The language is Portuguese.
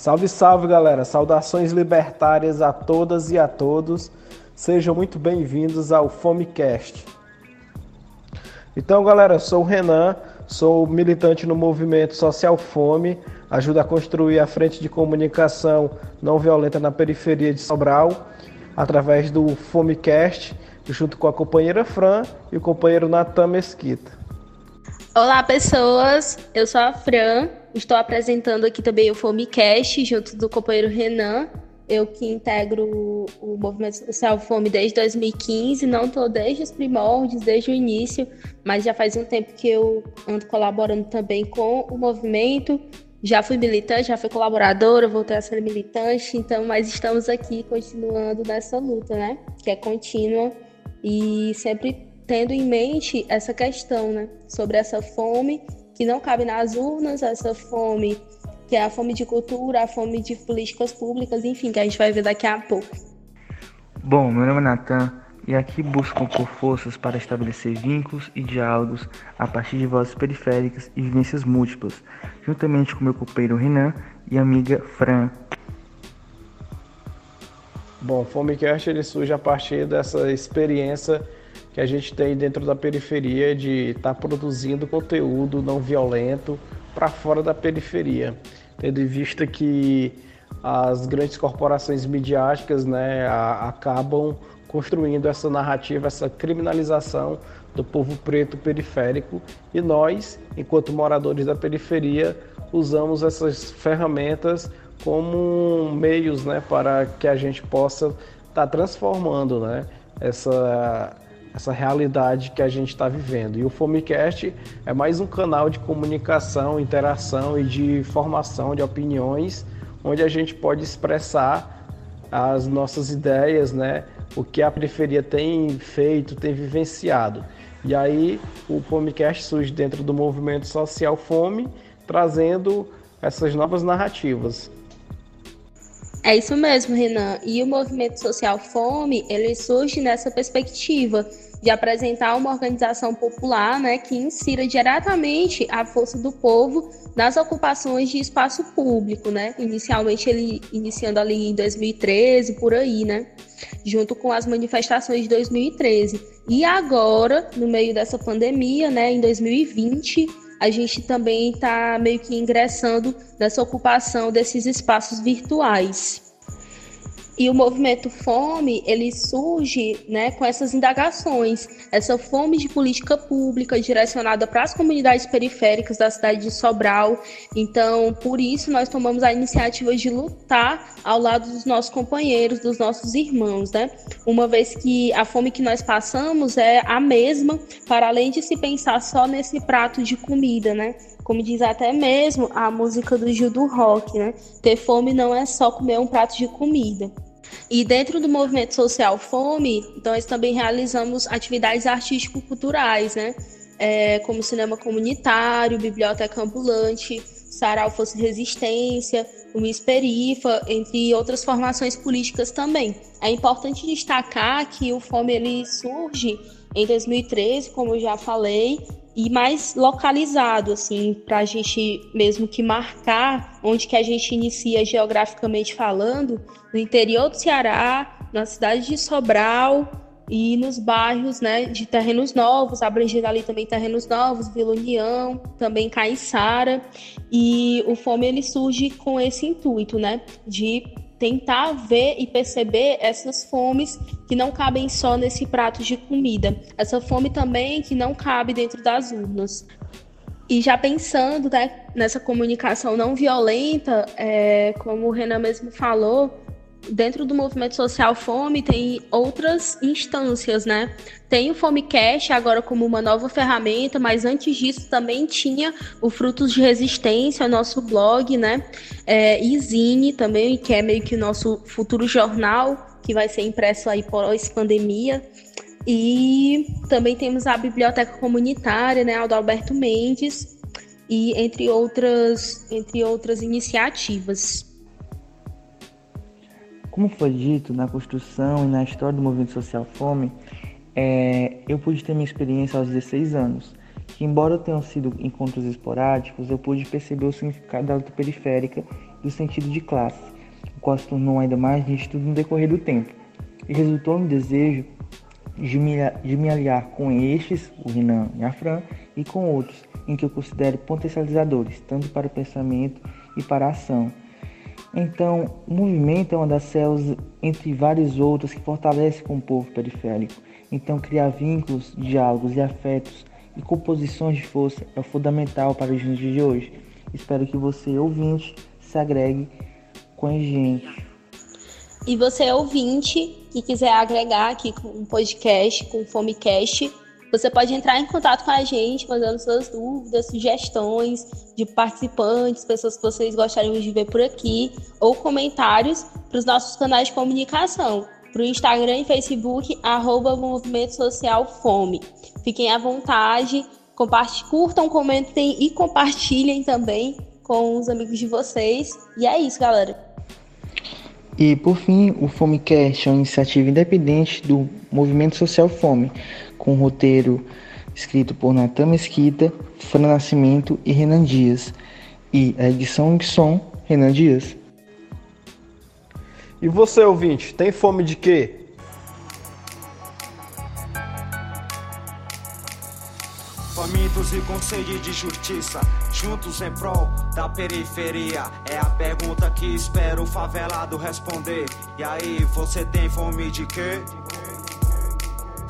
Salve, salve galera! Saudações libertárias a todas e a todos. Sejam muito bem-vindos ao Fomecast. Então, galera, eu sou o Renan, sou militante no movimento Social Fome, ajudo a construir a frente de comunicação não violenta na periferia de Sobral, através do Fomecast, junto com a companheira Fran e o companheiro Natan Mesquita. Olá, pessoas! Eu sou a Fran, estou apresentando aqui também o Fomecast, junto do companheiro Renan. Eu que integro o movimento social Fome desde 2015, não estou desde os primórdios, desde o início, mas já faz um tempo que eu ando colaborando também com o movimento. Já fui militante, já fui colaboradora, voltei a ser militante, então, mas estamos aqui continuando nessa luta, né? Que é contínua e sempre tendo em mente essa questão, né, sobre essa fome que não cabe nas urnas, essa fome que é a fome de cultura, a fome de políticas públicas, enfim, que a gente vai ver daqui a pouco. Bom, meu nome é Natan e aqui busco por forças para estabelecer vínculos e diálogos a partir de vozes periféricas e vivências múltiplas, juntamente com meu companheiro Renan e amiga Fran. Bom, o Fomecast ele surge a partir dessa experiência que a gente tem dentro da periferia de estar tá produzindo conteúdo não violento para fora da periferia, tendo em vista que as grandes corporações midiáticas né, a, acabam construindo essa narrativa, essa criminalização do povo preto periférico. E nós, enquanto moradores da periferia, usamos essas ferramentas como meios né, para que a gente possa estar tá transformando né, essa essa realidade que a gente está vivendo. E o Fomecast é mais um canal de comunicação, interação e de formação de opiniões, onde a gente pode expressar as nossas ideias, né? O que a periferia tem feito, tem vivenciado. E aí o Fomecast surge dentro do movimento social Fome, trazendo essas novas narrativas. É isso mesmo, Renan. E o movimento social Fome, ele surge nessa perspectiva de apresentar uma organização popular, né, que insira diretamente a força do povo nas ocupações de espaço público, né? Inicialmente ele iniciando ali em 2013 por aí, né? Junto com as manifestações de 2013. E agora, no meio dessa pandemia, né, em 2020, a gente também está meio que ingressando nessa ocupação desses espaços virtuais. E o movimento Fome, ele surge né, com essas indagações, essa fome de política pública direcionada para as comunidades periféricas da cidade de Sobral. Então, por isso, nós tomamos a iniciativa de lutar ao lado dos nossos companheiros, dos nossos irmãos, né? Uma vez que a fome que nós passamos é a mesma, para além de se pensar só nesse prato de comida, né? como diz até mesmo a música do Gil do Rock, né? Ter fome não é só comer um prato de comida. E dentro do movimento social Fome, nós também realizamos atividades artístico-culturais, né? É, como cinema comunitário, biblioteca ambulante, Sarau Fosse Resistência, o Miss Perifa, entre outras formações políticas também. É importante destacar que o Fome ele surge em 2013, como eu já falei, e mais localizado, assim, para a gente mesmo que marcar onde que a gente inicia geograficamente falando, no interior do Ceará, na cidade de Sobral e nos bairros, né, de terrenos novos, abrangendo ali também terrenos novos, Vila União, também Caiçara, e o Fome ele surge com esse intuito, né, de tentar ver e perceber essas fomes que não cabem só nesse prato de comida. Essa fome também que não cabe dentro das urnas. E já pensando né, nessa comunicação não violenta, é, como o Renan mesmo falou, dentro do movimento social Fome tem outras instâncias, né? Tem o Fomecast agora como uma nova ferramenta, mas antes disso também tinha o Frutos de Resistência, nosso blog, né? É, e Zine também, que é meio que o nosso futuro jornal, que vai ser impresso aí pós-pandemia. E também temos a biblioteca comunitária, né, Aldo Alberto Mendes, e entre outras, entre outras iniciativas. Como foi dito na construção e na história do movimento social Fome, é, eu pude ter minha experiência aos 16 anos, que embora tenham sido encontros esporádicos, eu pude perceber o significado da luta periférica e o sentido de classe, o qual se tornou ainda mais nítido no decorrer do tempo, e resultou no desejo de me, de me aliar com estes, o Renan e a Fran, e com outros, em que eu considero potencializadores, tanto para o pensamento e para a ação. Então, o movimento é uma das células, entre várias outras, que fortalece com o povo periférico. Então, criar vínculos, diálogos e afetos e composições de força é fundamental para os dias de hoje. Espero que você, ouvinte, se agregue com a gente. E você, ouvinte, que quiser agregar aqui com um podcast, com o Fomecast, você pode entrar em contato com a gente, mandando suas dúvidas, sugestões de participantes, pessoas que vocês gostariam de ver por aqui, ou comentários para os nossos canais de comunicação, para o Instagram e Facebook, arroba Movimento Social Fome. Fiquem à vontade, curtam, comentem e compartilhem também com os amigos de vocês. E é isso, galera. E por fim, o Fomecast é uma iniciativa independente do Movimento Social Fome, com roteiro escrito por Natan Mesquita, Fran Nascimento e Renan Dias. E a edição de som, Renan Dias. E você, ouvinte, tem fome de quê? famintos e com sede de justiça, juntos em prol da periferia. É a pergunta que espero o favelado responder. E aí, você tem fome de quê?